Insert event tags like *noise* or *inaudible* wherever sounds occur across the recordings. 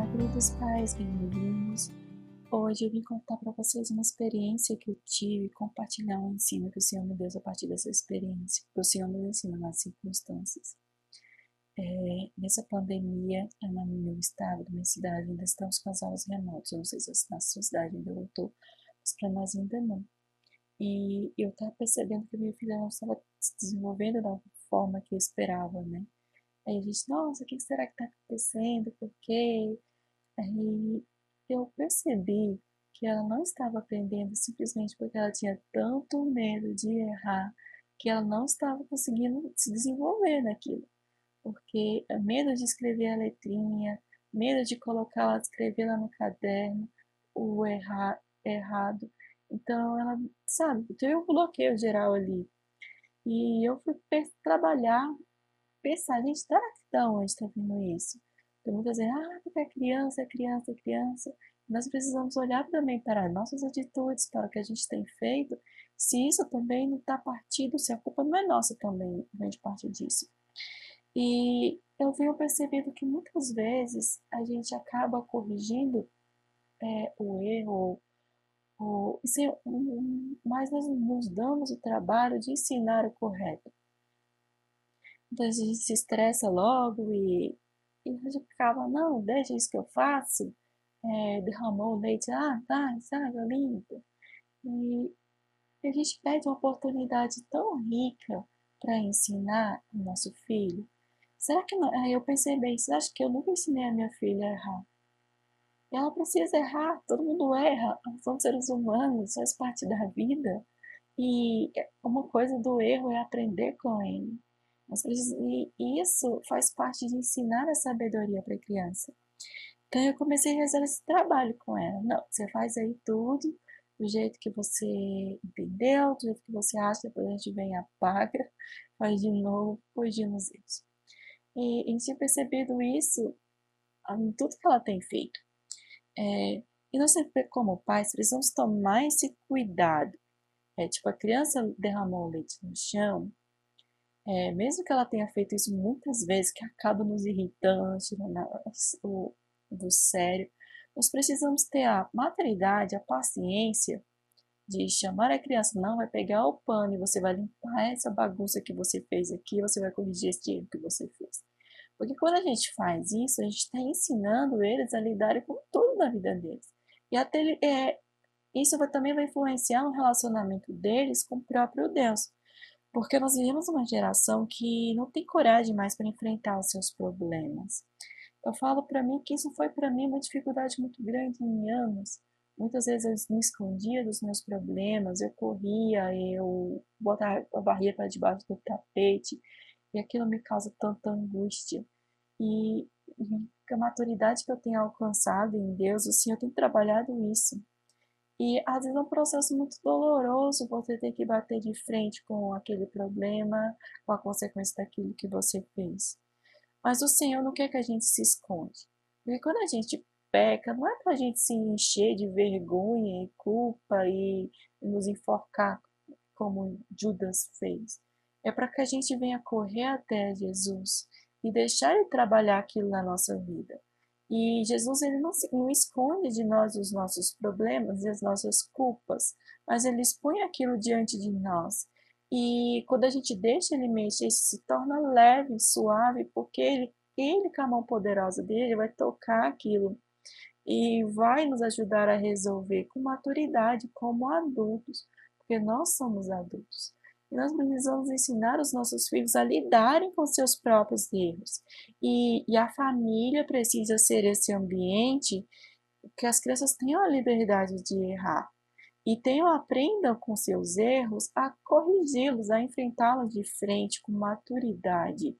Olá, queridos pais, bem-vindos. Hoje eu vim contar para vocês uma experiência que eu tive, compartilhar um ensino que o Senhor me deu a partir dessa experiência, que o Senhor nos ensina nas circunstâncias. É, nessa pandemia, no meu estado, na minha cidade, ainda estamos com as aulas remotas. Eu não sei se na sua cidade ainda voltou, mas para nós ainda não. E eu estava percebendo que minha filha não estava se desenvolvendo da forma que eu esperava, né? Aí a gente, nossa, o que será que está acontecendo? Por quê? Aí eu percebi que ela não estava aprendendo simplesmente porque ela tinha tanto medo de errar que ela não estava conseguindo se desenvolver naquilo. Porque medo de escrever a letrinha, medo de colocar ela, escrever lá no caderno, o errar, errado. Então ela, sabe, teve um bloqueio geral ali. E eu fui trabalhar pensar, gente, será que da onde está vindo isso? Tem muitas vezes, ah, porque é criança, é criança, é criança. Nós precisamos olhar também para nossas atitudes, para o que a gente tem feito, se isso também não está partido, se a culpa não é nossa também, vem de parte disso. E eu venho percebendo que muitas vezes a gente acaba corrigindo é, o erro, ou, mas nós nos damos o trabalho de ensinar o correto. Então a gente se estressa logo e, e a gente acaba, não, deixa isso que eu faço. É, derramou o leite, ah, tá, sabe, limpo. E a gente perde uma oportunidade tão rica para ensinar o nosso filho. Será que não? Aí eu pensei bem, acha que eu nunca ensinei a minha filha a errar? Ela precisa errar, todo mundo erra, somos seres humanos, faz parte da vida. E uma coisa do erro é aprender com ele. E isso faz parte de ensinar a sabedoria para a criança. Então eu comecei a fazer esse trabalho com ela. Não, você faz aí tudo do jeito que você entendeu, do jeito que você acha, depois a gente vem e apaga, *laughs* faz de novo, corrigindo os erros. E a gente tem percebido isso em tudo que ela tem feito. É, e nós como pais, precisamos tomar esse cuidado. É, tipo, a criança derramou leite no chão, é, mesmo que ela tenha feito isso muitas vezes, que acaba nos irritando, tirando o, do sério, nós precisamos ter a maturidade, a paciência de chamar a criança, não, vai pegar o pano e você vai limpar essa bagunça que você fez aqui, você vai corrigir esse erro que você fez. Porque quando a gente faz isso, a gente está ensinando eles a lidarem com tudo na vida deles. E até é, isso vai, também vai influenciar no relacionamento deles com o próprio Deus. Porque nós vivemos uma geração que não tem coragem mais para enfrentar os seus problemas. Eu falo para mim que isso foi para mim uma dificuldade muito grande em anos. Muitas vezes eu me escondia dos meus problemas, eu corria, eu botava a barriga para debaixo do tapete, e aquilo me causa tanta angústia. E, e a maturidade que eu tenho alcançado em Deus, o Senhor tem trabalhado isso. E às vezes é um processo muito doloroso você ter que bater de frente com aquele problema, com a consequência daquilo que você fez. Mas o Senhor não quer que a gente se esconde. Porque quando a gente peca, não é para a gente se encher de vergonha e culpa e nos enforcar como Judas fez. É para que a gente venha correr até Jesus e deixar ele trabalhar aquilo na nossa vida. E Jesus ele não, não esconde de nós os nossos problemas e as nossas culpas, mas ele expõe aquilo diante de nós. E quando a gente deixa ele mexer, isso se torna leve, suave, porque ele, ele com a mão poderosa dele vai tocar aquilo e vai nos ajudar a resolver com maturidade como adultos, porque nós somos adultos. E nós precisamos ensinar os nossos filhos a lidarem com seus próprios erros. E, e a família precisa ser esse ambiente que as crianças tenham a liberdade de errar e tenham aprendam com seus erros a corrigi-los, a enfrentá-los de frente com maturidade.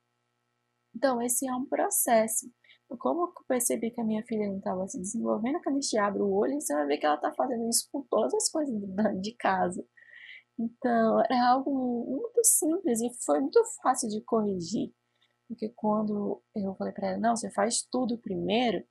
Então, esse é um processo. Como eu percebi que a minha filha não estava se desenvolvendo, quando a gente abre o olho, você vai ver que ela está fazendo isso com todas as coisas de casa. Então, era algo muito simples e foi muito fácil de corrigir. Porque quando eu falei para ela, não, você faz tudo primeiro,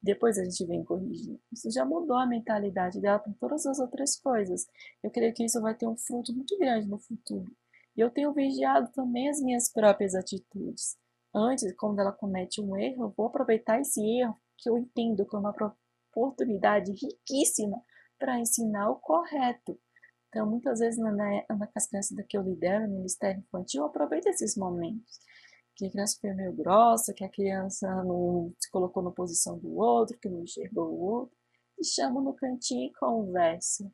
depois a gente vem corrigir. Isso já mudou a mentalidade dela para todas as outras coisas. Eu creio que isso vai ter um fruto muito grande no futuro. E eu tenho vigiado também as minhas próprias atitudes. Antes, quando ela comete um erro, eu vou aproveitar esse erro que eu entendo como uma oportunidade riquíssima para ensinar o correto. Então, muitas vezes, na, na, com as crianças que eu lidero no Ministério Infantil, eu aproveito esses momentos. Que a criança foi meio grossa, que a criança não se colocou na posição do outro, que não enxergou o outro, e chamo no cantinho e converso.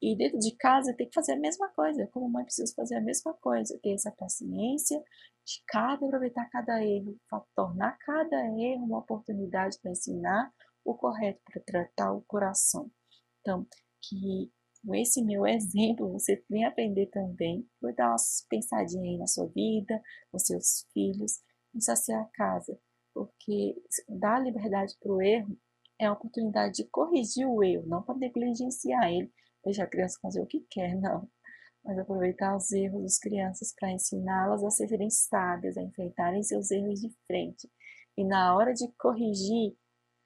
E dentro de casa tem que fazer a mesma coisa. Como mãe, preciso fazer a mesma coisa. Ter essa paciência de cada aproveitar cada erro, tornar cada erro uma oportunidade para ensinar o correto, para tratar o coração. Então, que com esse meu exemplo você venha aprender também. Vou dar uma pensadinha aí na sua vida, com seus filhos, em saciar a casa. Porque dar liberdade para o erro é a oportunidade de corrigir o erro, não para negligenciar ele, deixar a criança fazer o que quer, *laughs* não. Mas aproveitar os erros das crianças para ensiná-las a serem sábias, a enfrentarem seus erros de frente. E na hora de corrigir,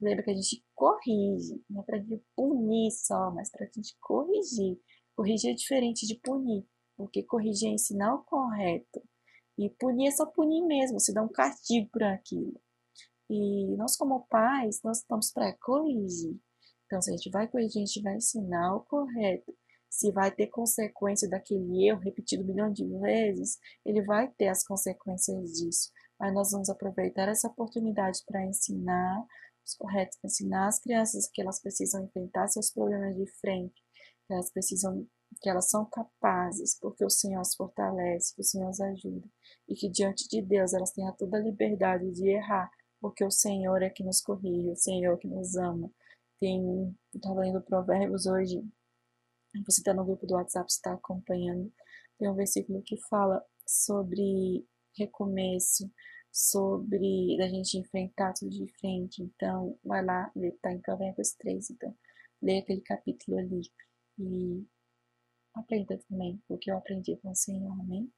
lembra que a gente corrige, não é para punir só, mas para a gente corrigir. Corrigir é diferente de punir, porque corrigir é ensinar o correto. E punir é só punir mesmo, se dá um castigo por aquilo. E nós, como pais, nós estamos para corrigir. Então, se a gente vai corrigir, a gente vai ensinar o correto. Se vai ter consequência daquele erro repetido um milhão de vezes, ele vai ter as consequências disso. Mas nós vamos aproveitar essa oportunidade para ensinar corretos, para ensinar as crianças que elas precisam enfrentar seus problemas de frente, que elas precisam, que elas são capazes, porque o Senhor as fortalece, que o Senhor as ajuda, e que diante de Deus elas tenham toda a liberdade de errar, porque o Senhor é que nos corrige, o Senhor é que nos ama. Tem, estava lendo Provérbios hoje, você está no grupo do WhatsApp, está acompanhando, tem um versículo que fala sobre recomeço, sobre a gente enfrentar tudo de frente. Então, vai lá, está em Provérbios 3, então, lê aquele capítulo ali e aprenda também o que eu aprendi com o Senhor, amém?